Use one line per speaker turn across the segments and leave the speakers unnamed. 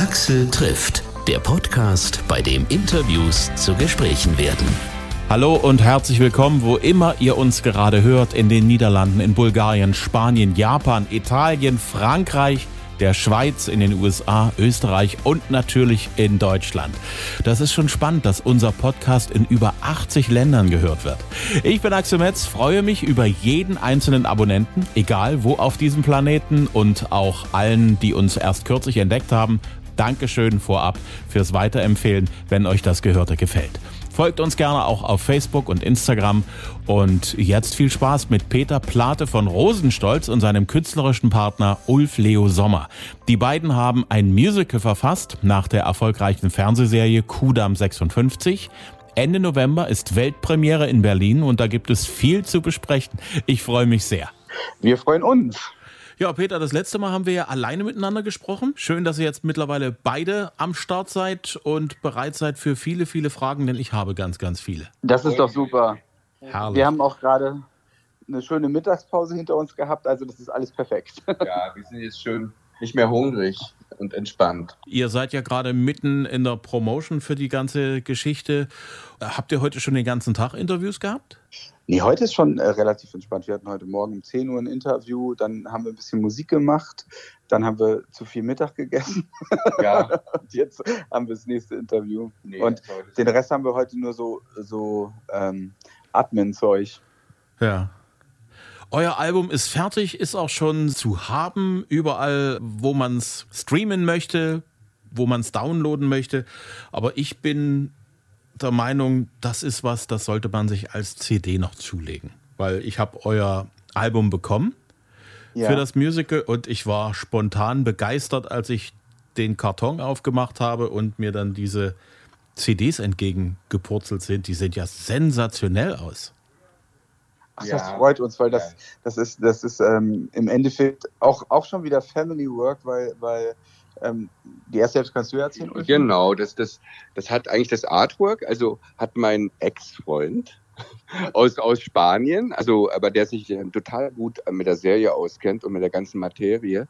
Axel trifft, der Podcast, bei dem Interviews zu Gesprächen werden.
Hallo und herzlich willkommen, wo immer ihr uns gerade hört, in den Niederlanden, in Bulgarien, Spanien, Japan, Italien, Frankreich, der Schweiz, in den USA, Österreich und natürlich in Deutschland. Das ist schon spannend, dass unser Podcast in über 80 Ländern gehört wird. Ich bin Axel Metz, freue mich über jeden einzelnen Abonnenten, egal wo auf diesem Planeten und auch allen, die uns erst kürzlich entdeckt haben. Dankeschön vorab fürs Weiterempfehlen, wenn euch das Gehörte gefällt. Folgt uns gerne auch auf Facebook und Instagram. Und jetzt viel Spaß mit Peter Plate von Rosenstolz und seinem künstlerischen Partner Ulf Leo Sommer. Die beiden haben ein Musical verfasst nach der erfolgreichen Fernsehserie Kudam 56. Ende November ist Weltpremiere in Berlin und da gibt es viel zu besprechen. Ich freue mich sehr.
Wir freuen uns.
Ja, Peter, das letzte Mal haben wir ja alleine miteinander gesprochen. Schön, dass ihr jetzt mittlerweile beide am Start seid und bereit seid für viele, viele Fragen, denn ich habe ganz, ganz viele.
Das ist doch super.
Herrlich.
Wir haben auch gerade eine schöne Mittagspause hinter uns gehabt, also das ist alles perfekt.
Ja, wir sind jetzt schön nicht mehr hungrig und entspannt.
Ihr seid ja gerade mitten in der Promotion für die ganze Geschichte. Habt ihr heute schon den ganzen Tag Interviews gehabt?
Nee, heute ist schon äh, relativ entspannt. Wir hatten heute Morgen um 10 Uhr ein Interview, dann haben wir ein bisschen Musik gemacht, dann haben wir zu viel Mittag gegessen.
Ja.
und jetzt haben wir das nächste Interview.
Nee,
und den Rest haben wir heute nur so, so ähm, Admin-Zeug.
Ja. Euer Album ist fertig, ist auch schon zu haben, überall, wo man es streamen möchte, wo man es downloaden möchte. Aber ich bin der Meinung, das ist was, das sollte man sich als CD noch zulegen. Weil ich habe euer Album bekommen
Ja.
für das Musical und ich war spontan begeistert, als ich den Karton aufgemacht habe und mir dann diese CDs entgegengepurzelt sind. Die sehen ja sensationell aus.
Ach,
Ja.
das freut uns, weil das, das ist, das ist ähm, im Endeffekt auch, auch schon wieder Family Work, weil, weil ähm, die erste Hälfte kannst du ja erzählen. Ulf?
Genau, das, das, das hat eigentlich das Artwork, also hat mein Ex-Freund aus, aus Spanien, also aber der sich äh, total gut äh, mit der Serie auskennt und mit der ganzen Materie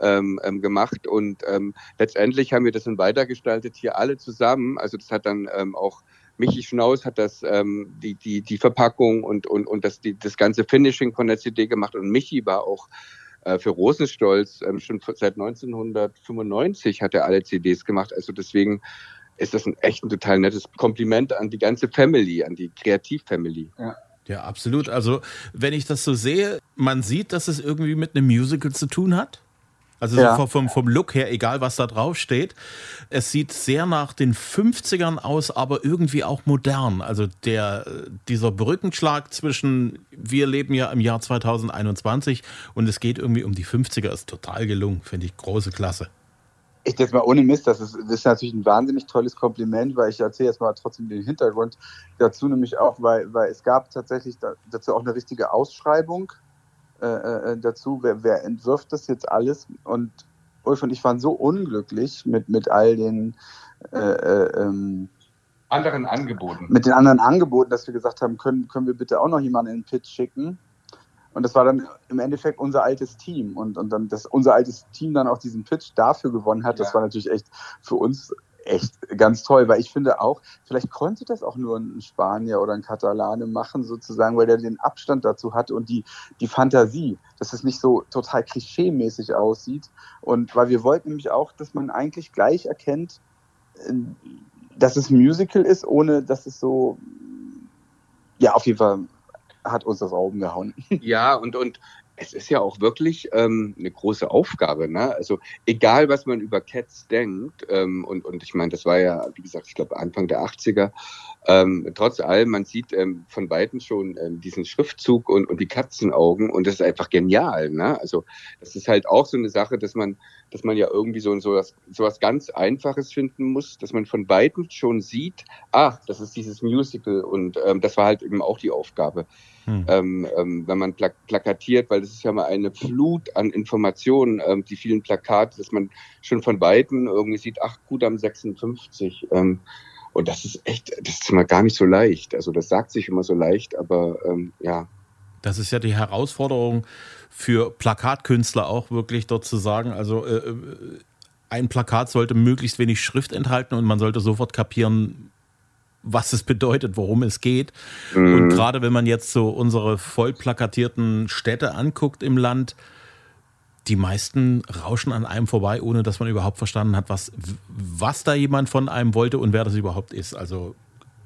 ähm, ähm, gemacht und ähm, letztendlich haben wir das dann weitergestaltet hier alle zusammen. Also das hat dann ähm, auch Michi Schnaus hat das ähm, die, die, die Verpackung und, und, und das, die, das ganze Finishing von der CD gemacht und Michi war auch äh, für Rosenstolz ähm, schon seit 1995 hat er alle CDs gemacht. Also deswegen ist das ein echt ein total nettes Kompliment an die ganze Family, an die Kreativ-Family.
Ja, absolut. Also, wenn ich das so sehe, man sieht, dass es irgendwie mit einem Musical zu tun hat. Also
Ja.
so vom, vom Look her, egal was da drauf steht. Es sieht sehr nach den 50ern aus, aber irgendwie auch modern. Also der, dieser Brückenschlag zwischen, wir leben ja im Jahr 2021 und es geht irgendwie um die 50er, ist total gelungen. Finde ich große Klasse.
Ich jetzt mal ohne Mist, das ist, das ist natürlich ein wahnsinnig tolles Kompliment, weil ich erzähle jetzt mal trotzdem den Hintergrund dazu, nämlich auch, weil, weil es gab tatsächlich da, dazu auch eine richtige Ausschreibung äh, äh, dazu, wer, wer entwirft das jetzt alles und Ulf und ich waren so unglücklich mit, mit all den äh, äh, ähm,
Anderen Angeboten.
mit den anderen Angeboten, dass wir gesagt haben, können, können wir bitte auch noch jemanden in den Pitch schicken. Und das war dann im Endeffekt unser altes Team. Und, und dann, dass unser altes Team dann auch diesen Pitch dafür gewonnen hat, das
Ja.
war natürlich echt für uns echt ganz toll, weil ich finde auch, vielleicht konnte das auch nur ein Spanier oder ein Katalane machen, sozusagen, weil der den Abstand dazu hat und die, die Fantasie, dass es nicht so total klischee-mäßig aussieht. Und weil wir wollten nämlich auch, dass man eigentlich gleich erkennt, äh, dass es ein Musical ist, ohne dass es so, ja, auf jeden Fall hat uns das Augen gehauen.
Ja, und, und es ist ja auch wirklich ähm, eine große Aufgabe. Ne? Also egal, was man über Cats denkt, ähm, und, und ich meine, das war ja, wie gesagt, ich glaube Anfang der 80er, ähm, trotz allem, man sieht ähm, von Weitem schon ähm, diesen Schriftzug und, und die Katzenaugen und das ist einfach genial. Ne? Also das ist halt auch so eine Sache, dass man, dass man ja irgendwie so, so, was, so was ganz Einfaches finden muss, dass man von Weitem schon sieht, ach, das ist dieses Musical und ähm, das war halt eben auch die Aufgabe
Hm.
ähm, ähm, wenn man plak plakatiert, weil das ist ja mal eine Flut an Informationen, ähm, die vielen Plakate, dass man schon von Weitem irgendwie sieht, ach gut, am 56. Ähm, und das ist echt, das ist mal gar nicht so leicht. Also das sagt sich immer so leicht, aber ähm, ja.
Das ist ja die Herausforderung für Plakatkünstler auch wirklich dort zu sagen, also äh, ein Plakat sollte möglichst wenig Schrift enthalten und man sollte sofort kapieren, was es bedeutet, worum es geht. Mhm. Und gerade wenn man jetzt so unsere voll plakatierten Städte anguckt im Land, die meisten rauschen an einem vorbei, ohne dass man überhaupt verstanden hat, was, was da jemand von einem wollte und wer das überhaupt ist. Also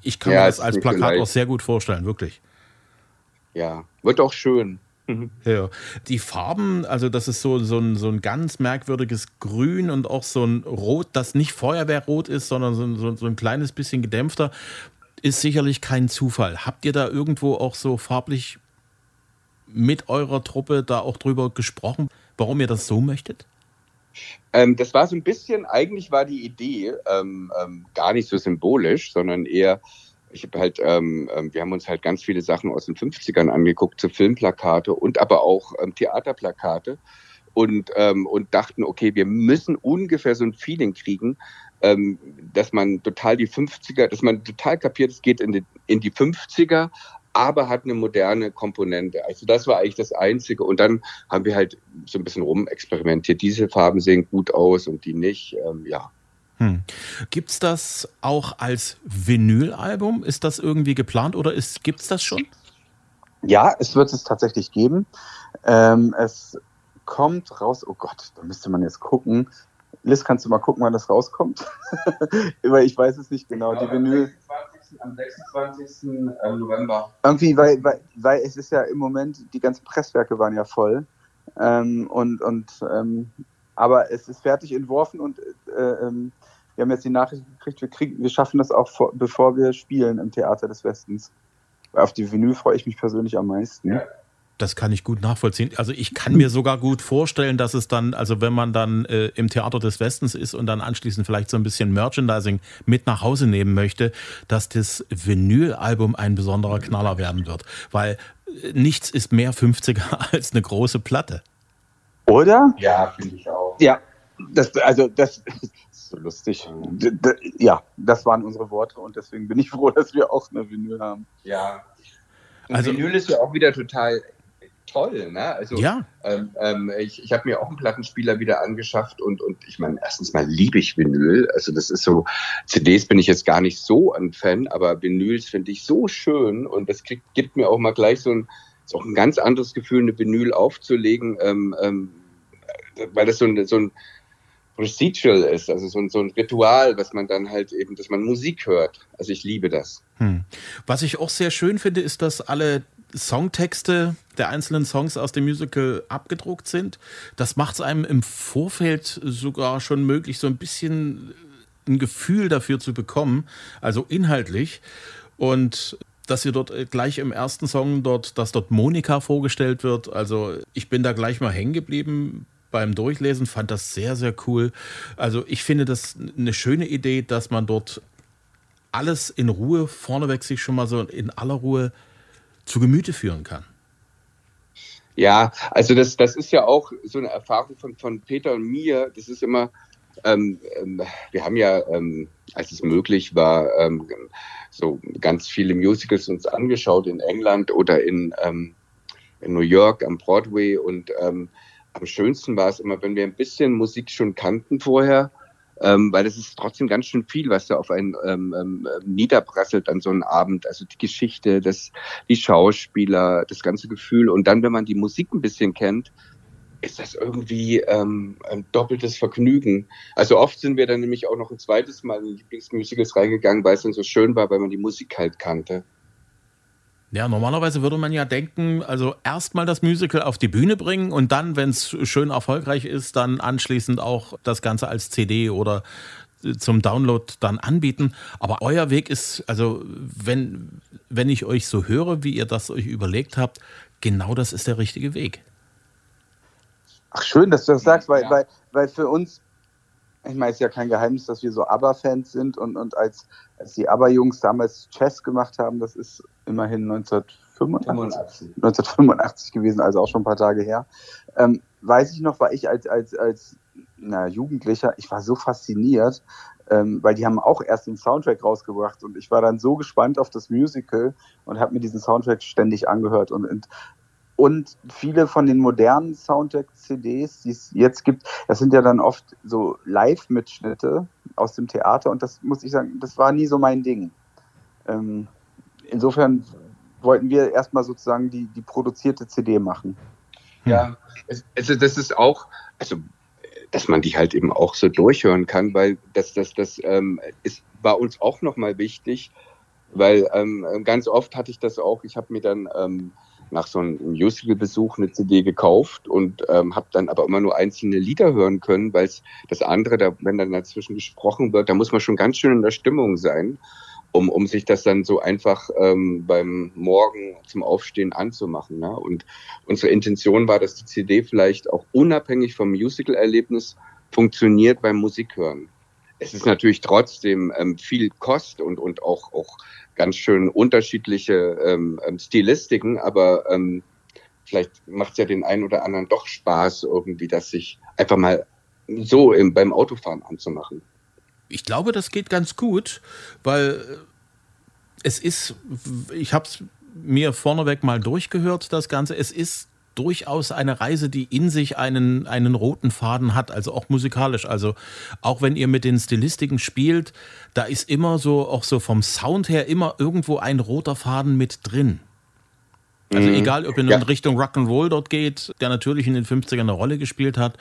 ich kann ja, mir das als Plakat auch sehr gut vorstellen, wirklich.
Ja, wird auch schön.
Mhm. Ja. Die Farben, also das ist so, so, ein, so ein ganz merkwürdiges Grün und auch so ein Rot, das nicht Feuerwehrrot ist, sondern so, so, so ein kleines bisschen gedämpfter, ist sicherlich kein Zufall. Habt ihr da irgendwo auch so farblich mit eurer Truppe da auch drüber gesprochen, warum ihr das so möchtet?
Ähm, das war so ein bisschen, eigentlich war die Idee ähm, ähm, gar nicht so symbolisch, sondern eher, ich habe halt, ähm, ähm, wir haben uns halt ganz viele Sachen aus den 50ern angeguckt, so Filmplakate und aber auch ähm, Theaterplakate und, ähm, und dachten, okay, wir müssen ungefähr so ein Feeling kriegen, ähm, dass man total die 50er, dass man total kapiert, es geht in die, in die 50er, aber hat eine moderne Komponente. Also das war eigentlich das Einzige. Und dann haben wir halt so ein bisschen rumexperimentiert. Diese Farben sehen gut aus und die nicht. Ähm, ja.
Hm. Gibt es das auch als Vinylalbum? Ist das irgendwie geplant oder gibt es das schon?
Ja, es wird es tatsächlich geben. Ähm, es kommt raus, oh Gott, da müsste man jetzt gucken. Liz, kannst du mal gucken, wann das rauskommt? Weil ich weiß es nicht genau. Die Vinyl. Am 26. Ähm, November. Irgendwie, weil, weil, weil es ist ja im Moment, die ganzen Presswerke waren ja voll. Ähm, und, und ähm, aber es ist fertig entworfen und äh, ähm, wir haben jetzt die Nachricht gekriegt, wir, kriegen, wir schaffen das auch, vor, bevor wir spielen im Theater des Westens. Auf die Vinyl freue ich mich persönlich am meisten. Ja.
Das kann ich gut nachvollziehen. Also ich kann mir sogar gut vorstellen, dass es dann, also wenn man dann äh, im Theater des Westens ist und dann anschließend vielleicht so ein bisschen Merchandising mit nach Hause nehmen möchte, dass das Vinylalbum ein besonderer Knaller werden wird. Weil äh, nichts ist mehr 50er als eine große Platte.
Oder?
Ja, finde ich auch.
Ja, das, also das ist so lustig. Ja, das waren unsere Worte und deswegen bin ich froh, dass wir auch eine Vinyl haben.
Ja. also, Vinyl ist ja auch wieder total toll. Ne?
Also ja.
ähm, ähm, ich, ich habe mir auch einen Plattenspieler wieder angeschafft und, und ich meine, erstens mal liebe ich Vinyl. Also das ist so, CDs bin ich jetzt gar nicht so ein Fan, aber Vinyls finde ich so schön und das kriegt, gibt mir auch mal gleich so ein, ist auch ein ganz anderes Gefühl, eine Vinyl aufzulegen, ähm, ähm, weil das so ein, so ein Procedural ist, also so ein, so ein Ritual, was man dann halt eben, dass man Musik hört. Also ich liebe das.
Hm. Was ich auch sehr schön finde, ist, dass alle Songtexte der einzelnen Songs aus dem Musical abgedruckt sind. Das macht es einem im Vorfeld sogar schon möglich, so ein bisschen ein Gefühl dafür zu bekommen, also inhaltlich. Und dass ihr dort gleich im ersten Song dort, dass dort Monika vorgestellt wird. Also ich bin da gleich mal hängen geblieben beim Durchlesen, fand das sehr, sehr cool. Also ich finde das eine schöne Idee, dass man dort alles in Ruhe vorneweg sich schon mal so in aller Ruhe zu Gemüte führen kann.
Ja, also das, das ist ja auch so eine Erfahrung von, von Peter und mir. Das ist immer, ähm, ähm, wir haben ja, ähm, als es möglich war, ähm, so ganz viele Musicals uns angeschaut in England oder in, ähm, in New York am Broadway und ähm, am schönsten war es immer, wenn wir ein bisschen Musik schon kannten vorher ähm, weil es ist trotzdem ganz schön viel, was da auf einen ähm, ähm, niederprasselt an so einem Abend. Also die Geschichte, das, die Schauspieler, das ganze Gefühl. Und dann, wenn man die Musik ein bisschen kennt, ist das irgendwie ähm, ein doppeltes Vergnügen. Also oft sind wir dann nämlich auch noch ein zweites Mal in Lieblingsmusicals reingegangen, weil es dann so schön war, weil man die Musik halt kannte.
Ja, normalerweise würde man ja denken, also erstmal das Musical auf die Bühne bringen und dann, wenn es schön erfolgreich ist, dann anschließend auch das Ganze als CD oder äh, zum Download dann anbieten. Aber euer Weg ist, also wenn, wenn ich euch so höre, wie ihr das euch überlegt habt, genau das ist der richtige Weg.
Ach, schön, dass du das sagst, weil, ja. weil, weil für uns ich meine, es ist ja kein Geheimnis, dass wir so ABBA-Fans sind und, und als, als die ABBA-Jungs damals Chess gemacht haben, das ist immerhin 1985, 1985 gewesen, also auch schon ein paar Tage her, ähm, weiß ich noch, war ich als, als, als na, Jugendlicher, ich war so fasziniert, ähm, weil die haben auch erst den Soundtrack rausgebracht und ich war dann so gespannt auf das Musical und habe mir diesen Soundtrack ständig angehört und, und und viele von den modernen Soundtrack-CDs, die es jetzt gibt, das sind ja dann oft so Live-Mitschnitte aus dem Theater und das muss ich sagen, das war nie so mein Ding. Ähm, insofern wollten wir erstmal sozusagen die, die produzierte CD machen.
Ja, also das ist auch, also dass man die halt eben auch so durchhören kann, weil das, das, das ähm, ist, war uns auch nochmal wichtig, weil ähm, ganz oft hatte ich das auch, ich habe mir dann ähm, nach so einem Musical-Besuch eine CD gekauft und ähm, habe dann aber immer nur einzelne Lieder hören können, weil das andere, da, wenn dann dazwischen gesprochen wird, da muss man schon ganz schön in der Stimmung sein, um, um sich das dann so einfach ähm, beim Morgen zum Aufstehen anzumachen. Ne? Und unsere Intention war, dass die CD vielleicht auch unabhängig vom Musical-Erlebnis funktioniert beim Musikhören. Es ist natürlich trotzdem ähm, viel Kost und, und auch, auch ganz schön unterschiedliche ähm, ähm, Stilistiken, aber ähm, vielleicht macht es ja den einen oder anderen doch Spaß, irgendwie das sich einfach mal so im, beim Autofahren anzumachen.
Ich glaube, das geht ganz gut, weil es ist, ich habe es mir vorneweg mal durchgehört, das Ganze. Es ist durchaus eine Reise, die in sich einen, einen roten Faden hat, also auch musikalisch. Also auch wenn ihr mit den Stilistiken spielt, da ist immer so, auch so vom Sound her, immer irgendwo ein roter Faden mit drin. Also mhm. egal, ob ihr ja. in Richtung Rock'n'Roll dort geht, der natürlich in den 50ern eine Rolle gespielt hat,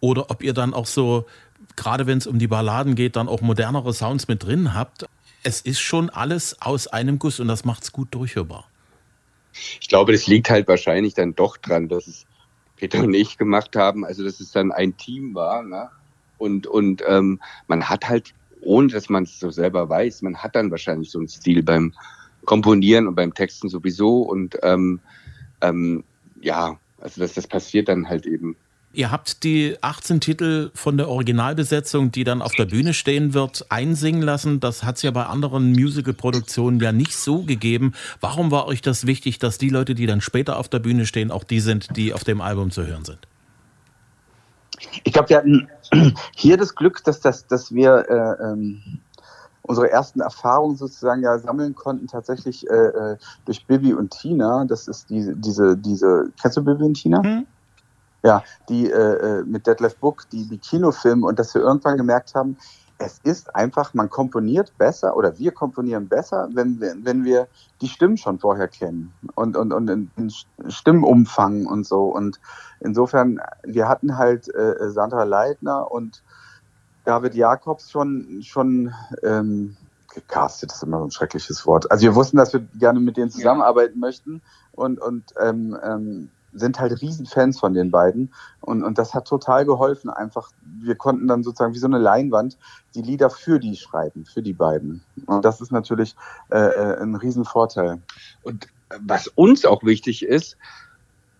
oder ob ihr dann auch so, gerade wenn es um die Balladen geht, dann auch modernere Sounds mit drin habt. Es ist schon alles aus einem Guss und das macht es gut durchhörbar.
Ich glaube, das liegt halt wahrscheinlich dann doch dran, dass es Peter und ich gemacht haben, also dass es dann ein Team war. Ne? Und, und ähm, man hat halt, ohne dass man es so selber weiß, man hat dann wahrscheinlich so einen Stil beim Komponieren und beim Texten sowieso. Und ähm, ähm, ja, also dass das passiert dann halt eben
Ihr habt die 18 Titel von der Originalbesetzung, die dann auf der Bühne stehen wird, einsingen lassen. Das hat es ja bei anderen Musical-Produktionen ja nicht so gegeben. Warum war euch das wichtig, dass die Leute, die dann später auf der Bühne stehen, auch die sind, die auf dem Album zu hören sind?
Ich glaube, wir hatten hier das Glück, dass, das, dass wir äh, ähm, unsere ersten Erfahrungen sozusagen ja sammeln konnten, tatsächlich äh, äh durch Bibi und Tina. Das ist diese, diese, diese, kennst du Bibi und Tina? Hm. Ja, die äh, äh, mit Detlef Book, die, die Kinofilme und dass wir irgendwann gemerkt haben, es ist einfach, man komponiert besser oder wir komponieren besser, wenn wir, wenn wir die Stimmen schon vorher kennen und, und, und in, in Stimmumfang und so. Und insofern, wir hatten halt äh, Sandra Leitner und David Jakobs schon, schon ähm, gecastet, ist immer so ein schreckliches Wort. Also wir wussten, dass wir gerne mit denen zusammenarbeiten möchten und, und ähm, ähm, sind halt Riesenfans von den beiden und, und das hat total geholfen. Einfach, wir konnten dann sozusagen wie so eine Leinwand die Lieder für die schreiben, für die beiden. Und das ist natürlich äh, äh ein Riesenvorteil.
Und was uns auch wichtig ist,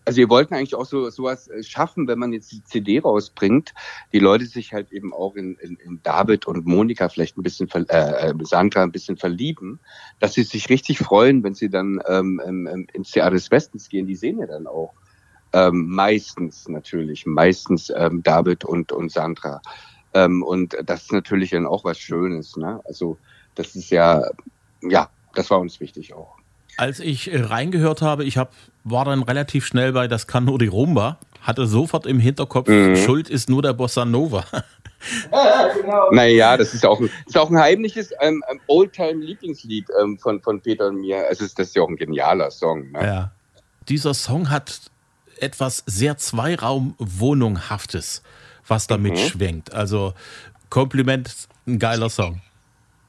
also wir wollten eigentlich auch so sowas äh, schaffen, wenn man jetzt die CD rausbringt, die Leute sich halt eben auch in, in, in David und Monika vielleicht ein bisschen, äh, äh, Sandra ein bisschen verlieben, dass sie sich richtig freuen, wenn sie dann ähm, ähm, ins Theater des Westens gehen. Die sehen ja dann auch ähm, meistens natürlich, meistens ähm, David und, und Sandra. Ähm, und das ist natürlich dann auch was Schönes. Ne? Also das ist ja, ja, das war uns wichtig auch.
Als ich äh, reingehört habe, ich hab, war dann relativ schnell bei Das kann nur die Rumba, hatte sofort im Hinterkopf, mhm. Schuld ist nur der Bossa Nova.
Ja, genau. Naja, das ist auch ein, ist auch ein heimliches ähm, ähm, Oldtime-Lieblingslied ähm, von, von Peter und mir. Also das ist ja auch ein genialer Song. Ne?
Ja. Dieser Song hat etwas sehr Zweiraumwohnunghaftes, was damit mhm. schwenkt. Also Kompliment, ein geiler Song.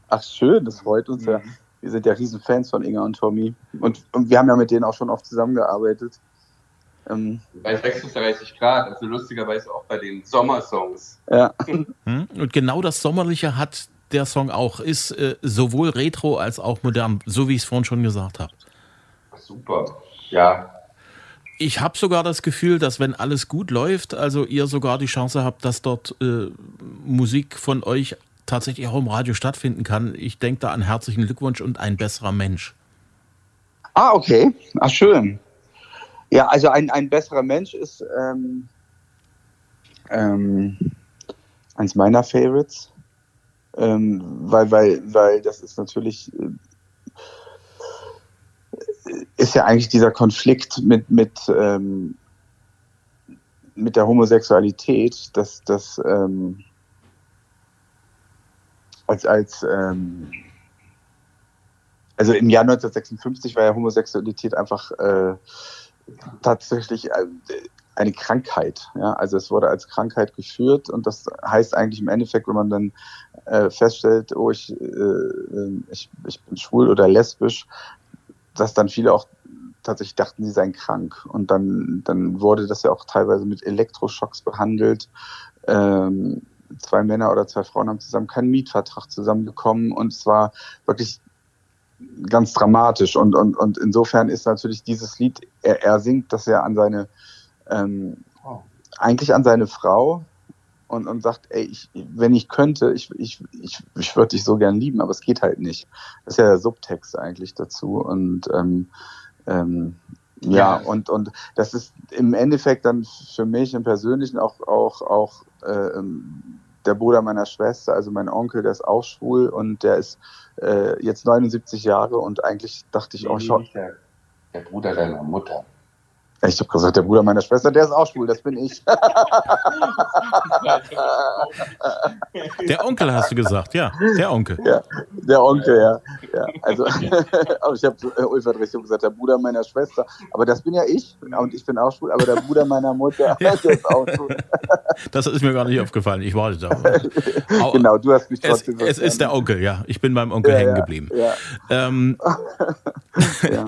Ach schön, das freut uns mhm. ja. Wir sind ja riesen Fans von Inga und Tommy. Und, und wir haben ja mit denen auch schon oft zusammengearbeitet.
Ähm, bei 36 Grad, also lustigerweise auch bei den Sommersongs.
Ja.
Hm? Und genau das Sommerliche hat der Song auch, ist äh, sowohl retro als auch modern, so wie ich es vorhin schon gesagt habe.
Super. Ja,
ich habe sogar das Gefühl, dass wenn alles gut läuft, also ihr sogar die Chance habt, dass dort äh, Musik von euch tatsächlich auch im Radio stattfinden kann. Ich denke da an herzlichen Glückwunsch und ein besserer Mensch.
Ah, okay. Ach, schön. Ja, also ein, ein besserer Mensch ist ähm, ähm, eins meiner Favorites, ähm, weil, weil, weil das ist natürlich äh, ist ja eigentlich dieser Konflikt mit, mit, ähm, mit der Homosexualität, dass das ähm, als, als ähm, also im Jahr 1956 war ja Homosexualität einfach äh, tatsächlich äh, eine Krankheit. Ja? Also es wurde als Krankheit geführt und das heißt eigentlich im Endeffekt, wenn man dann äh, feststellt, oh, ich, äh, ich, ich bin schwul oder lesbisch, dass dann viele auch tatsächlich dachten, sie seien krank. Und dann, dann wurde das ja auch teilweise mit Elektroschocks behandelt. Ähm, zwei Männer oder zwei Frauen haben zusammen keinen Mietvertrag zusammenbekommen und es war wirklich ganz dramatisch. Und, und, und insofern ist natürlich dieses Lied, er, er singt das ja an seine, ähm, oh. eigentlich an seine Frau und, und sagt, ey, ich, wenn ich könnte, ich, ich, ich, ich würde dich so gern lieben, aber es geht halt nicht. Das ist ja der Subtext eigentlich dazu. Und ähm, ähm, ja, ja, und, und das ist im Endeffekt dann für mich im Persönlichen auch, auch, auch äh, der Bruder meiner Schwester, also mein Onkel, der ist auch schwul und der ist äh, jetzt 79 Jahre und eigentlich dachte ich auch schon.
Der, der Bruder deiner Mutter.
Ich habe gesagt, der Bruder meiner Schwester, der ist auch schwul, das bin ich.
Der Onkel hast du gesagt, ja, der Onkel.
Ja, der Onkel, ja. ja. Also, aber ich habe äh, Ulf hat richtig gesagt, der Bruder meiner Schwester. Aber das bin ja ich und ich bin auch schwul, aber der Bruder meiner Mutter, der ist auch schwul.
Das ist mir gar nicht aufgefallen, ich warte da.
genau, du hast mich
trotzdem Es, es ist der Onkel, ja. Ich bin beim Onkel ja, hängen geblieben. Ja. Ähm, ja.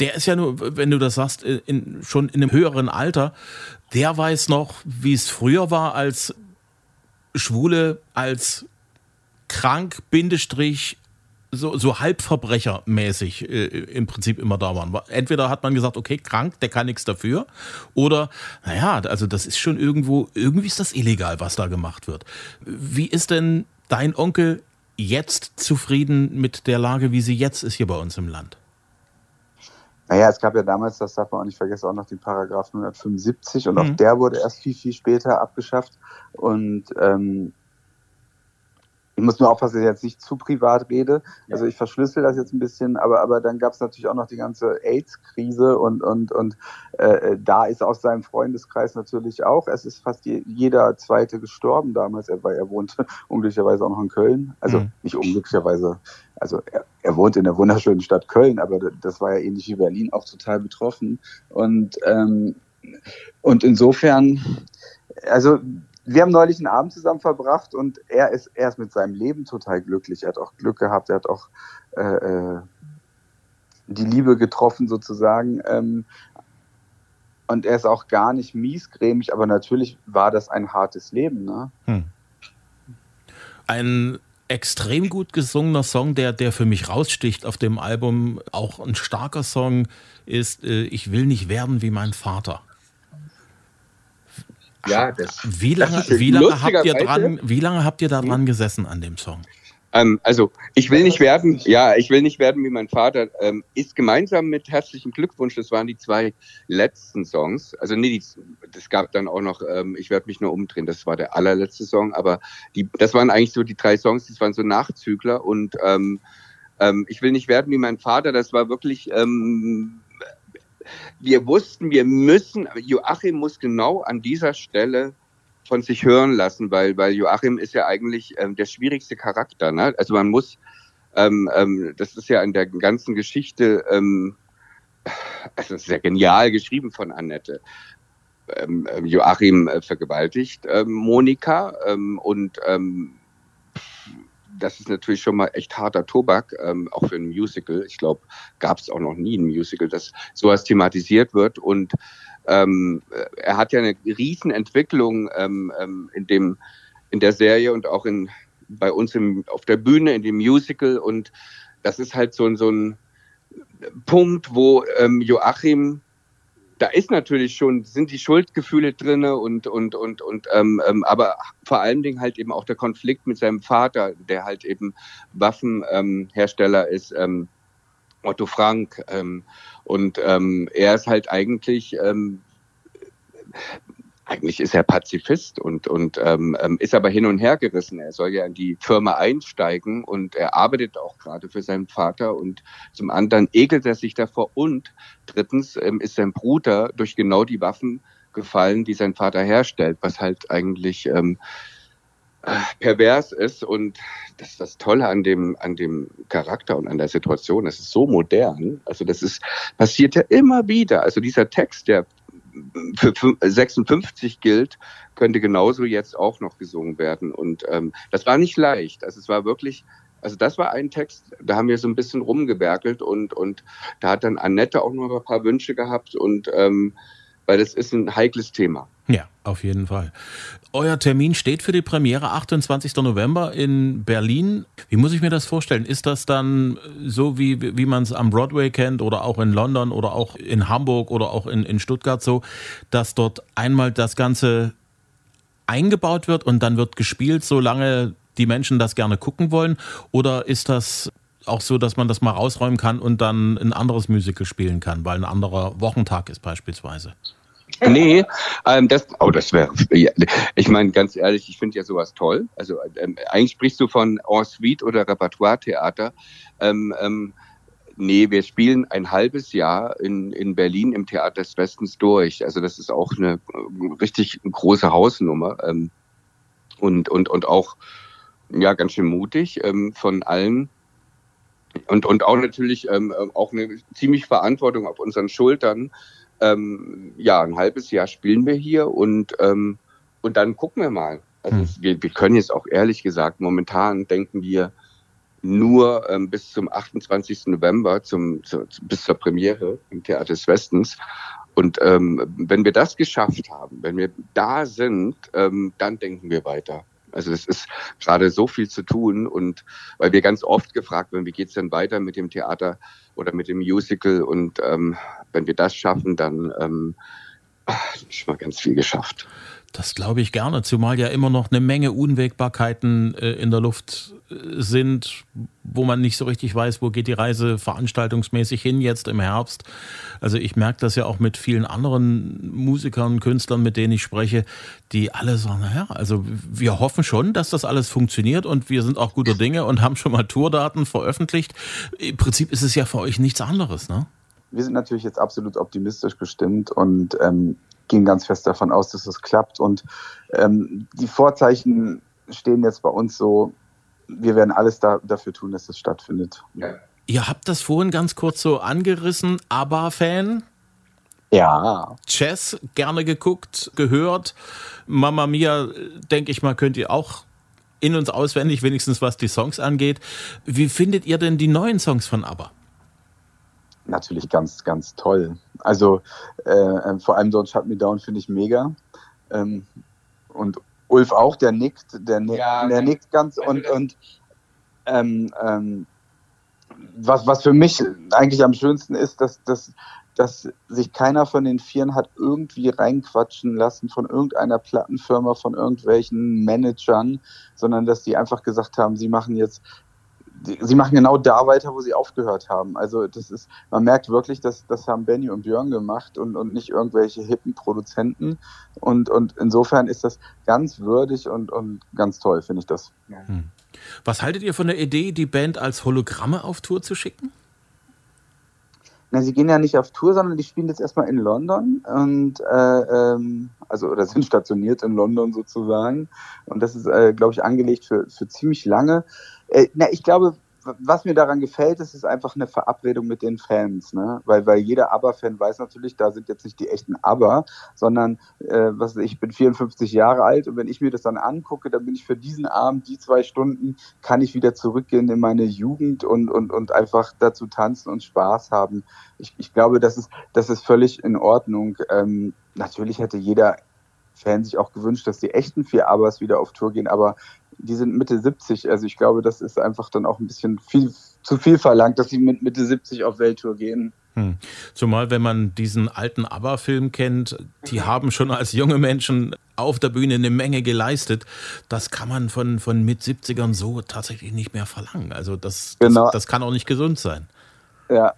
Der ist ja nur, wenn du das sagst, in, schon in einem höheren Alter. Der weiß noch, wie es früher war, als Schwule als krank, Bindestrich, so, so halbverbrechermäßig äh, im Prinzip immer da waren. Entweder hat man gesagt, okay, krank, der kann nichts dafür, oder, naja, also das ist schon irgendwo, irgendwie ist das illegal, was da gemacht wird. Wie ist denn dein Onkel jetzt zufrieden mit der Lage, wie sie jetzt ist hier bei uns im Land?
Naja, es gab ja damals, das darf man auch nicht vergessen, auch noch den Paragraphen 175 und mhm. auch der wurde erst viel, viel später abgeschafft. Und ähm, ich muss nur aufpassen, dass ich jetzt nicht zu privat rede. Ja. Also ich verschlüssel das jetzt ein bisschen, aber, aber dann gab es natürlich auch noch die ganze AIDS-Krise und, und, und äh, da ist aus seinem Freundeskreis natürlich auch, es ist fast je, jeder Zweite gestorben damals, weil er wohnte unglücklicherweise auch noch in Köln. Also mhm. nicht unglücklicherweise, also er, er wohnt in der wunderschönen Stadt Köln, aber das war ja ähnlich wie Berlin auch total betroffen. Und, ähm, und insofern, also wir haben neulich einen Abend zusammen verbracht und er ist, er ist mit seinem Leben total glücklich. Er hat auch Glück gehabt, er hat auch äh, äh, die Liebe getroffen sozusagen. Ähm, und er ist auch gar nicht miesgrämig, aber natürlich war das ein hartes Leben. Ne? Hm.
Ein extrem gut gesungener Song, der, der für mich raussticht auf dem Album, auch ein starker Song, ist äh, Ich will nicht werden wie mein Vater.
Ja, das,
wie lange, das wie lange habt ihr dran, wie lange habt ihr da dran gesessen an dem Song?
Ähm, also ich will nicht werden, ja, ich will nicht werden wie mein Vater. Ähm, ist gemeinsam mit herzlichen Glückwunsch. Das waren die zwei letzten Songs. Also nee, das gab dann auch noch. Ähm, ich werde mich nur umdrehen. Das war der allerletzte Song. Aber die, das waren eigentlich so die drei Songs. Das waren so Nachzügler und ähm, ähm, ich will nicht werden wie mein Vater. Das war wirklich ähm, wir wussten, wir müssen, Joachim muss genau an dieser Stelle von sich hören lassen, weil, weil Joachim ist ja eigentlich ähm, der schwierigste Charakter. Ne? Also man muss, ähm, ähm, das ist ja in der ganzen Geschichte, ähm, also sehr genial geschrieben von Annette. Ähm, ähm Joachim äh, vergewaltigt ähm, Monika ähm, und ähm, das ist natürlich schon mal echt harter Tobak, ähm, auch für ein Musical. Ich glaube, gab es auch noch nie ein Musical, das sowas thematisiert wird. Und ähm, er hat ja eine Riesenentwicklung ähm, ähm, in dem in der Serie und auch in bei uns im, auf der Bühne in dem Musical. Und das ist halt so, so ein Punkt, wo ähm, Joachim da ist natürlich schon, sind die Schuldgefühle drinne und, und, und, und, ähm, ähm, aber vor allen Dingen halt eben auch der Konflikt mit seinem Vater, der halt eben Waffenhersteller ist, ähm, Otto Frank. Ähm, und ähm, er ist halt eigentlich, ähm, eigentlich ist er Pazifist und, und ähm, ähm, ist aber hin und her gerissen. Er soll ja in die Firma einsteigen und er arbeitet auch gerade für seinen Vater und zum anderen ekelt er sich davor und drittens ähm, ist sein Bruder durch genau die Waffen gefallen, die sein Vater herstellt, was halt eigentlich ähm, äh, pervers ist und das ist das Tolle an dem an dem Charakter und an der Situation. Es ist so modern. Also das ist passiert ja immer wieder. Also dieser Text, der für 56 gilt, könnte genauso jetzt auch noch gesungen werden. Und ähm, das war nicht leicht. Also es war wirklich, also das war ein Text, da haben wir so ein bisschen rumgewerkelt und, und da hat dann Annette auch noch ein paar Wünsche gehabt und ähm, weil das ist ein heikles Thema.
Ja, auf jeden Fall. Euer Termin steht für die Premiere 28. November in Berlin. Wie muss ich mir das vorstellen? Ist das dann so, wie, wie man es am Broadway kennt oder auch in London oder auch in Hamburg oder auch in, in Stuttgart so, dass dort einmal das Ganze eingebaut wird und dann wird gespielt, solange die Menschen das gerne gucken wollen? Oder ist das auch so, dass man das mal rausräumen kann und dann ein anderes Musical spielen kann, weil ein anderer Wochentag ist beispielsweise?
Nee, ähm, das, oh, das wäre, ich meine, ganz ehrlich, ich finde ja sowas toll. Also ähm, eigentlich sprichst du von En Suite oder Repertoire-Theater. Ähm, ähm, nee, wir spielen ein halbes Jahr in, in Berlin im Theater des Westens durch. Also das ist auch eine richtig große Hausnummer ähm, und, und, und auch ja ganz schön mutig ähm, von allen. Und, und auch natürlich ähm, auch eine ziemlich Verantwortung auf unseren Schultern, ähm, ja, ein halbes Jahr spielen wir hier und, ähm, und dann gucken wir mal. Also hm. wir, wir können jetzt auch ehrlich gesagt, momentan denken wir nur ähm, bis zum 28. November, zum, zu, bis zur Premiere im Theater des Westens. Und ähm, wenn wir das geschafft haben, wenn wir da sind, ähm, dann denken wir weiter. Also es ist gerade so viel zu tun und weil wir ganz oft gefragt werden, wie geht's denn weiter mit dem Theater oder mit dem Musical und ähm, wenn wir das schaffen, dann ähm, ist schon mal ganz viel geschafft.
Das glaube ich gerne, zumal ja immer noch eine Menge Unwägbarkeiten äh, in der Luft äh, sind, wo man nicht so richtig weiß, wo geht die Reise veranstaltungsmäßig hin jetzt im Herbst. Also ich merke das ja auch mit vielen anderen Musikern, Künstlern, mit denen ich spreche, die alle sagen, naja, also wir hoffen schon, dass das alles funktioniert und wir sind auch guter Dinge und haben schon mal Tourdaten veröffentlicht. Im Prinzip ist es ja für euch nichts anderes, ne?
Wir sind natürlich jetzt absolut optimistisch gestimmt und ähm, gehen ganz fest davon aus, dass es klappt. Und ähm, die Vorzeichen stehen jetzt bei uns so, wir werden alles da, dafür tun, dass es stattfindet.
Ja. Ihr habt das vorhin ganz kurz so angerissen, ABBA-Fan?
Ja.
Chess gerne geguckt, gehört. Mama Mia, denke ich mal, könnt ihr auch in- uns auswendig, wenigstens was die Songs angeht. Wie findet ihr denn die neuen Songs von ABBA?
Natürlich ganz, ganz toll. Also äh, äh, vor allem Don't Shut Me Down finde ich mega. Ähm, und Ulf auch, der nickt, der, ja, der nickt ganz und, und ähm, ähm, was, was für mich eigentlich am schönsten ist, dass, dass, dass sich keiner von den Vieren hat irgendwie reinquatschen lassen von irgendeiner Plattenfirma, von irgendwelchen Managern, sondern dass die einfach gesagt haben, sie machen jetzt sie machen genau da weiter, wo sie aufgehört haben. Also das ist, man merkt wirklich, dass das haben Benny und Björn gemacht und, und nicht irgendwelche hippen Produzenten. Und, und insofern ist das ganz würdig und, und ganz toll, finde ich das. Hm.
Was haltet ihr von der Idee, die Band als Hologramme auf Tour zu schicken?
Na, sie gehen ja nicht auf Tour, sondern die spielen jetzt erstmal in London und äh, ähm, also oder sind stationiert in London sozusagen. Und das ist, äh, glaube ich, angelegt für, für ziemlich lange. Äh, na, ich glaube, was mir daran gefällt, ist, ist einfach eine Verabredung mit den Fans, ne? Weil, weil jeder ABBA-Fan weiß natürlich, da sind jetzt nicht die echten ABBA, sondern äh, was ich bin 54 Jahre alt und wenn ich mir das dann angucke, dann bin ich für diesen Abend, die zwei Stunden, kann ich wieder zurückgehen in meine Jugend und, und, und einfach dazu tanzen und Spaß haben. Ich, ich glaube, das ist, das ist völlig in Ordnung. Ähm, natürlich hätte jeder Fan sich auch gewünscht, dass die echten vier Abers wieder auf Tour gehen, aber die sind Mitte 70. Also ich glaube, das ist einfach dann auch ein bisschen viel zu viel verlangt, dass sie mit Mitte 70 auf Welttour gehen. Hm.
Zumal, wenn man diesen alten ABBA-Film kennt, die haben schon als junge Menschen auf der Bühne eine Menge geleistet. Das kann man von, von mit 70ern so tatsächlich nicht mehr verlangen. Also das, genau. das, das kann auch nicht gesund sein.
Ja.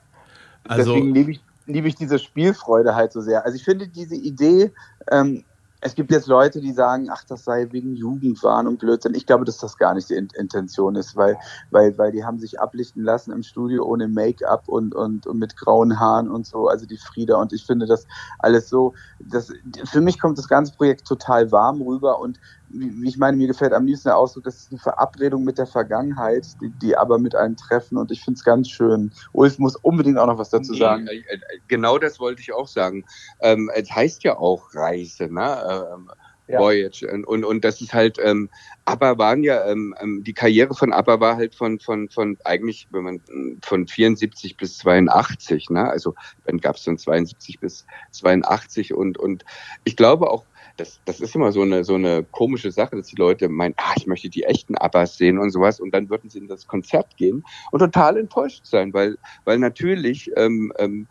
Also, Deswegen liebe ich, liebe ich diese Spielfreude halt so sehr. Also ich finde diese Idee, ähm, es gibt jetzt Leute, die sagen, ach, das sei wegen Jugendwahn und Blödsinn. Ich glaube, dass das gar nicht die Intention ist, weil, weil, weil die haben sich ablichten lassen im Studio ohne Make-up und, und, und mit grauen Haaren und so, also die Frieda. Und ich finde das alles so, das, für mich kommt das ganze Projekt total warm rüber und wie ich meine, mir gefällt am liebsten der Ausdruck, das ist eine Verabredung mit der Vergangenheit, die, die aber mit einem treffen und ich finde es ganz schön. Ulf muss unbedingt auch noch was dazu sagen. Äh,
äh, genau das wollte ich auch sagen. Ähm, es heißt ja auch Reise, ne? Ähm, ja. Voyage. Und, und, und das ist halt, ähm, ABBA waren ja, ähm, ähm die Karriere von ABBA war halt von, von, von eigentlich, wenn man von 74 bis 82, ne? Also dann gab es von 72 bis 82 und, und ich glaube auch, das, das ist immer so eine, so eine komische Sache, dass die Leute meinen, ah, ich möchte die echten Abbas sehen und sowas und dann würden sie in das Konzert gehen und total enttäuscht sein, weil, weil natürlich ähm, ähm,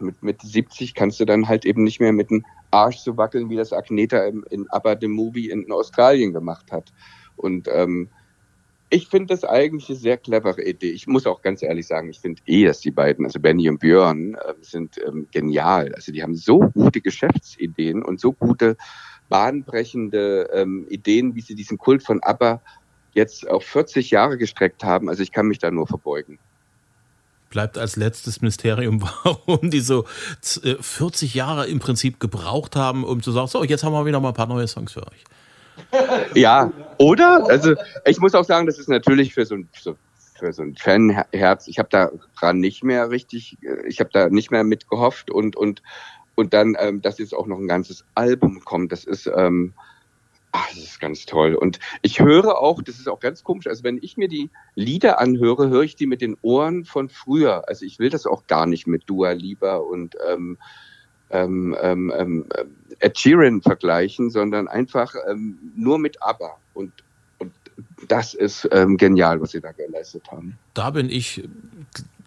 mit, mit 70 kannst du dann halt eben nicht mehr mit dem Arsch so wackeln, wie das Agneta in, in Abba the Movie in Australien gemacht hat. Und ähm, ich finde das eigentlich eine sehr clevere Idee. Ich muss auch ganz ehrlich sagen, ich finde eh, dass die beiden, also Benny und Björn, äh, sind ähm, genial. Also die haben so gute Geschäftsideen und so gute bahnbrechende ähm, Ideen, wie sie diesen Kult von ABBA jetzt auf 40 Jahre gestreckt haben. Also ich kann mich da nur verbeugen.
Bleibt als letztes Mysterium, warum die so 40 äh, Jahre im Prinzip gebraucht haben, um zu sagen, so, jetzt haben wir wieder mal ein paar neue Songs für euch.
Ja, oder? Also ich muss auch sagen, das ist natürlich für so ein, für so ein Fanherz, ich habe daran nicht mehr richtig, ich habe da nicht mehr mitgehofft und, und, und dann, ähm, dass jetzt auch noch ein ganzes Album kommt, das ist, ähm, ach, das ist ganz toll. Und ich höre auch, das ist auch ganz komisch, also wenn ich mir die Lieder anhöre, höre ich die mit den Ohren von früher. Also ich will das auch gar nicht mit Dua Lipa und ähm, ähm, ähm, ähm, Ed Sheeran vergleichen, sondern einfach ähm, nur mit ABBA. Und, und das ist ähm, genial, was sie da geleistet haben.
Da bin ich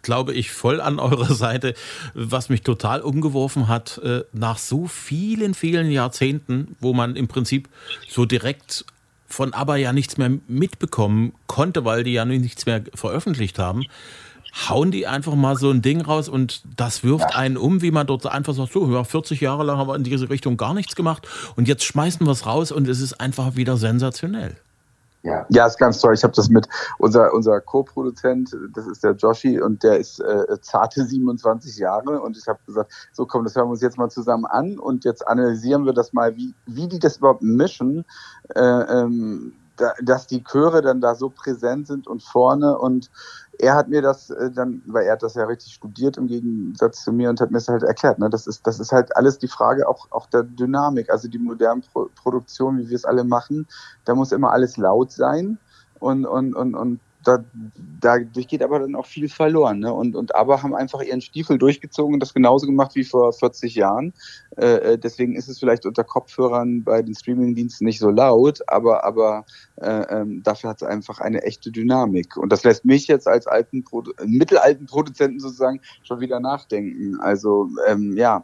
glaube ich, voll an eurer Seite, was mich total umgeworfen hat, äh, nach so vielen, vielen Jahrzehnten, wo man im Prinzip so direkt von ABBA ja nichts mehr mitbekommen konnte, weil die ja nichts mehr veröffentlicht haben hauen die einfach mal so ein Ding raus und das wirft einen um, wie man dort einfach sagt, so, ja, 40 Jahre lang haben wir in diese Richtung gar nichts gemacht und jetzt schmeißen wir es raus und es ist einfach wieder sensationell.
Ja, ja, ist ganz toll. Ich habe das mit unser unser Co-Produzent, das ist der Joshi und der ist äh, zarte 27 Jahre und ich habe gesagt, so komm, das hören wir uns jetzt mal zusammen an und jetzt analysieren wir das mal, wie wie die das überhaupt mischen. Äh, ähm, da, dass die Chöre dann da so präsent sind und vorne und er hat mir das äh, dann, weil er hat das ja richtig studiert im Gegensatz zu mir und hat mir das halt erklärt. Ne? Das ist, das ist halt alles die Frage auch, auch der Dynamik, also die modernen Pro Produktion, wie wir es alle machen. Da muss immer alles laut sein und, und, und, und da, dadurch geht aber dann auch viel verloren. Ne? Und, und aber haben einfach ihren Stiefel durchgezogen und das genauso gemacht wie vor 40 Jahren. Äh, äh, deswegen ist es vielleicht unter Kopfhörern bei den Streamingdiensten nicht so laut, aber, aber äh, ähm, dafür hat es einfach eine echte Dynamik. Und das lässt mich jetzt als alten Produ mittelalten Produzenten sozusagen schon wieder nachdenken. Also ähm, ja,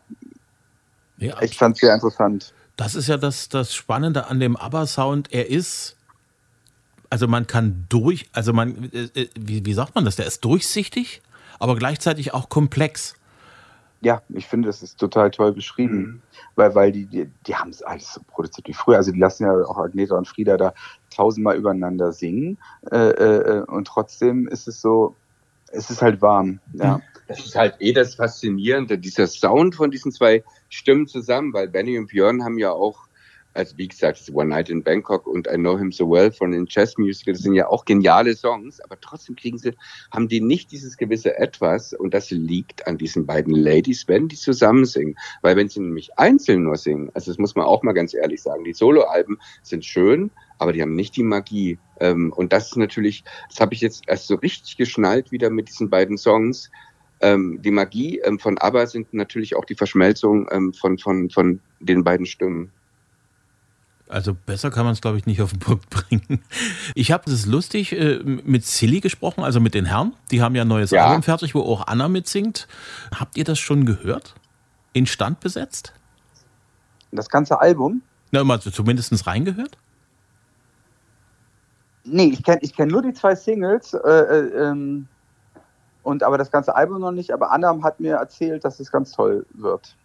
ja, ich fand es sehr interessant.
Das ist ja das, das Spannende an dem ABBA-Sound. Er ist also man kann durch, also man, äh, äh, wie, wie sagt man das? Der ist durchsichtig, aber gleichzeitig auch komplex.
Ja, ich finde, das ist total toll beschrieben, mhm. weil, weil die, die, die haben es alles so produziert wie früher. Also die lassen ja auch Agneta und Frieda da tausendmal übereinander singen äh, äh, und trotzdem ist es so, es ist halt warm. Ja.
Das ist halt eh das Faszinierende, dieser Sound von diesen zwei Stimmen zusammen, weil Benny und Björn haben ja auch also wie gesagt, One Night in Bangkok und I Know Him So Well von den Chess Musical, sind ja auch geniale Songs, aber trotzdem kriegen sie, haben die nicht dieses gewisse Etwas und das liegt an diesen beiden Ladies, wenn die zusammen singen. Weil wenn sie nämlich einzeln nur singen, also das muss man auch mal ganz ehrlich sagen, die Soloalben sind schön, aber die haben nicht die Magie. Ähm, und das ist natürlich, das habe ich jetzt erst so richtig geschnallt wieder mit diesen beiden Songs. Ähm, die Magie ähm, von ABBA sind natürlich auch die Verschmelzung von, von, von den beiden Stimmen.
Also besser kann man es, glaube ich, nicht auf den Punkt bringen. Ich habe, das ist lustig, äh, mit Silly gesprochen, also mit den Herren. Die haben ja ein neues ja. Album fertig, wo auch Anna mitsingt. Habt ihr das schon gehört? Instand besetzt?
Das ganze Album?
Na, mal zumindest reingehört?
Nee, ich kenne ich kenn nur die zwei Singles. Äh, äh, ähm, und aber das ganze Album noch nicht. Aber Anna hat mir erzählt, dass es ganz toll wird.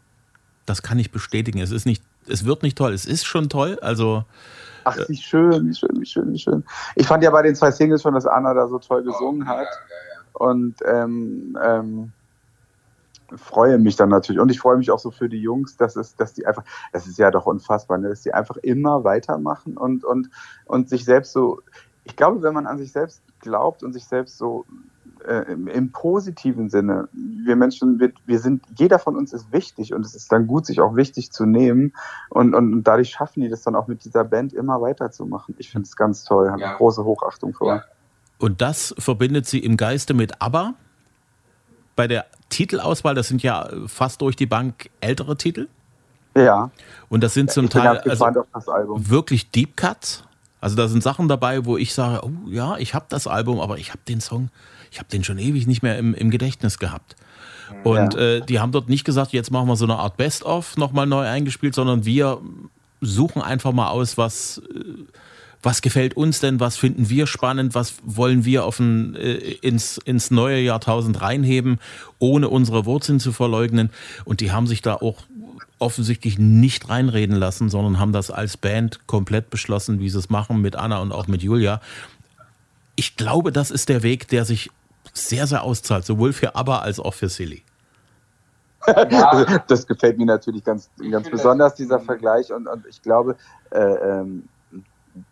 Das kann ich bestätigen. Es ist nicht es wird nicht toll, es ist schon toll. Also
Ach, wie schön, wie schön, wie schön, wie schön. Ich fand ja bei den zwei Singles schon, dass Anna da so toll gesungen hat. Und ähm, ähm, freue mich dann natürlich. Und ich freue mich auch so für die Jungs, dass es, dass die einfach, das ist ja doch unfassbar, ne? dass die einfach immer weitermachen und, und, und sich selbst so, ich glaube, wenn man an sich selbst glaubt und sich selbst so äh, im, im, positiven Sinne, wir Menschen, wir, wir sind, jeder von uns ist wichtig und es ist dann gut, sich auch wichtig zu nehmen und, und, und dadurch schaffen die das dann auch mit dieser Band immer weiterzumachen. Ich finde es ganz toll, habe ja. große Hochachtung vor. Ja.
Und das verbindet sie im Geiste mit ABBA. Bei der Titelauswahl, das sind ja fast durch die Bank ältere Titel.
Ja.
Und das sind zum
ich
Teil
also
wirklich Deep Cuts. Also da sind Sachen dabei, wo ich sage, oh ja, ich habe das Album, aber ich habe den Song, ich habe den schon ewig nicht mehr im, im Gedächtnis gehabt. Und ja. äh, die haben dort nicht gesagt, jetzt machen wir so eine Art Best-of nochmal neu eingespielt, sondern wir suchen einfach mal aus, was, äh, was gefällt uns denn, was finden wir spannend, was wollen wir auf ein, äh, ins, ins neue Jahrtausend reinheben, ohne unsere Wurzeln zu verleugnen. Und die haben sich da auch offensichtlich nicht reinreden lassen, sondern haben das als Band komplett beschlossen, wie sie es machen, mit Anna und auch mit Julia. Ich glaube, das ist der Weg, der sich sehr, sehr auszahlt, sowohl für ABBA als auch für Silly.
Ja. das gefällt mir natürlich ganz, ganz besonders, dieser Vergleich. Und, und ich glaube, äh, ähm,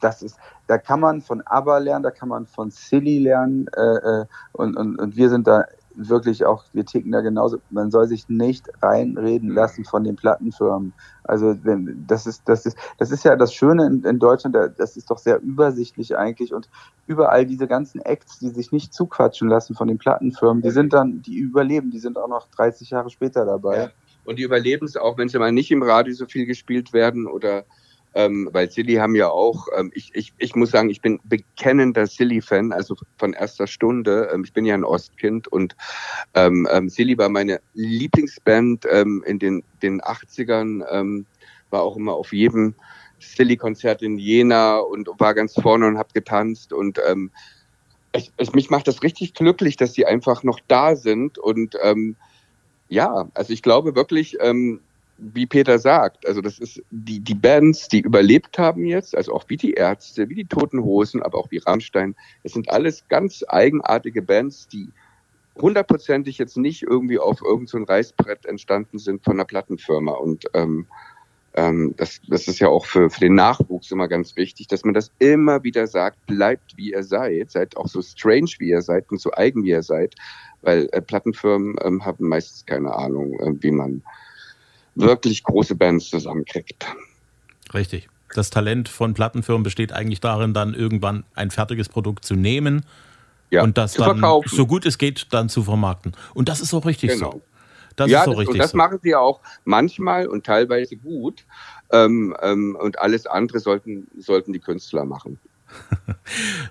das ist, da kann man von ABBA lernen, da kann man von Silly lernen äh, äh, und, und, und wir sind da wirklich auch, wir ticken da genauso, man soll sich nicht reinreden lassen von den Plattenfirmen. Also das ist, das ist, das ist ja das Schöne in, in Deutschland, das ist doch sehr übersichtlich eigentlich und überall diese ganzen Acts, die sich nicht zuquatschen lassen von den Plattenfirmen, die sind dann, die überleben, die sind auch noch 30 Jahre später dabei. Ja.
Und die überleben es auch, wenn sie mal nicht im Radio so viel gespielt werden oder ähm, weil Silly haben ja auch, ähm, ich, ich, ich muss sagen, ich bin bekennender Silly-Fan, also von erster Stunde. Ähm, ich bin ja ein Ostkind und ähm, ähm, Silly war meine Lieblingsband ähm, in den, den 80ern, ähm, war auch immer auf jedem Silly-Konzert in Jena und war ganz vorne und hab getanzt und ähm, ich, ich, mich macht das richtig glücklich, dass sie einfach noch da sind und ähm, ja, also ich glaube wirklich, ähm, wie Peter sagt, also das ist die, die Bands, die überlebt haben jetzt, also auch wie die Ärzte, wie die Toten Hosen, aber auch wie Rammstein, es sind alles ganz eigenartige Bands, die hundertprozentig jetzt nicht irgendwie auf irgendein so Reißbrett entstanden sind von einer Plattenfirma. Und ähm, ähm, das, das ist ja auch für, für den Nachwuchs immer ganz wichtig, dass man das immer wieder sagt, bleibt wie ihr seid, seid auch so strange wie ihr seid und so eigen wie ihr seid, weil äh, Plattenfirmen ähm, haben meistens keine Ahnung, äh, wie man wirklich große Bands zusammenkriegt.
Richtig. Das Talent von Plattenfirmen besteht eigentlich darin, dann irgendwann ein fertiges Produkt zu nehmen ja, und das dann verkaufen. so gut es geht dann zu vermarkten. Und das ist auch richtig genau. so.
Das ja, ist auch das, richtig und das so. machen sie auch manchmal und teilweise gut. Ähm, ähm, und alles andere sollten, sollten die Künstler machen.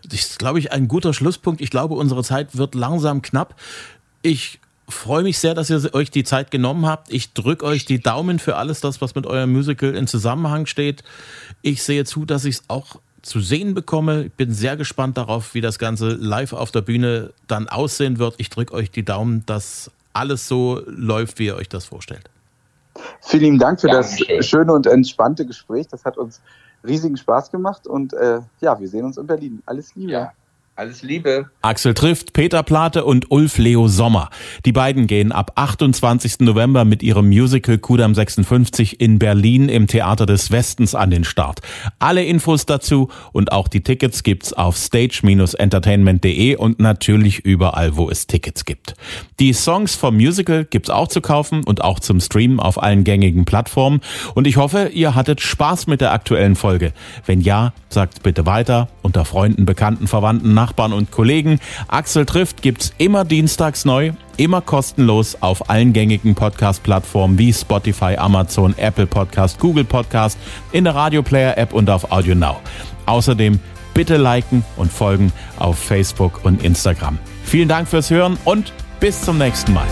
das ist, glaube ich, ein guter Schlusspunkt. Ich glaube, unsere Zeit wird langsam knapp. Ich freue mich sehr, dass ihr euch die Zeit genommen habt. Ich drücke euch die Daumen für alles das, was mit eurem Musical in Zusammenhang steht. Ich sehe zu, dass ich es auch zu sehen bekomme. Ich bin sehr gespannt darauf, wie das Ganze live auf der Bühne dann aussehen wird. Ich drücke euch die Daumen, dass alles so läuft, wie ihr euch das vorstellt.
Vielen lieben Dank für Dankeschön. das schöne und entspannte Gespräch. Das hat uns riesigen Spaß gemacht und äh, ja, wir sehen uns in Berlin. Alles Liebe.
Ja. Alles Liebe.
Axel trifft Peter Plate und Ulf Leo Sommer. Die beiden gehen ab 28. November mit ihrem Musical Kudam 56 in Berlin im Theater des Westens an den Start. Alle Infos dazu und auch die Tickets gibt's auf stage-entertainment.de und natürlich überall, wo es Tickets gibt. Die Songs vom Musical gibt's auch zu kaufen und auch zum Streamen auf allen gängigen Plattformen. Und ich hoffe, ihr hattet Spaß mit der aktuellen Folge. Wenn ja, sagt bitte weiter unter Freunden, Bekannten, Verwandten, nach Nachbarn und Kollegen. Axel trifft gibt's immer dienstags neu, immer kostenlos auf allen gängigen Podcast-Plattformen wie Spotify, Amazon, Apple Podcast, Google Podcast, in der Radioplayer App und auf Audio Now. Außerdem bitte liken und folgen auf Facebook und Instagram. Vielen Dank fürs Hören und bis zum nächsten Mal.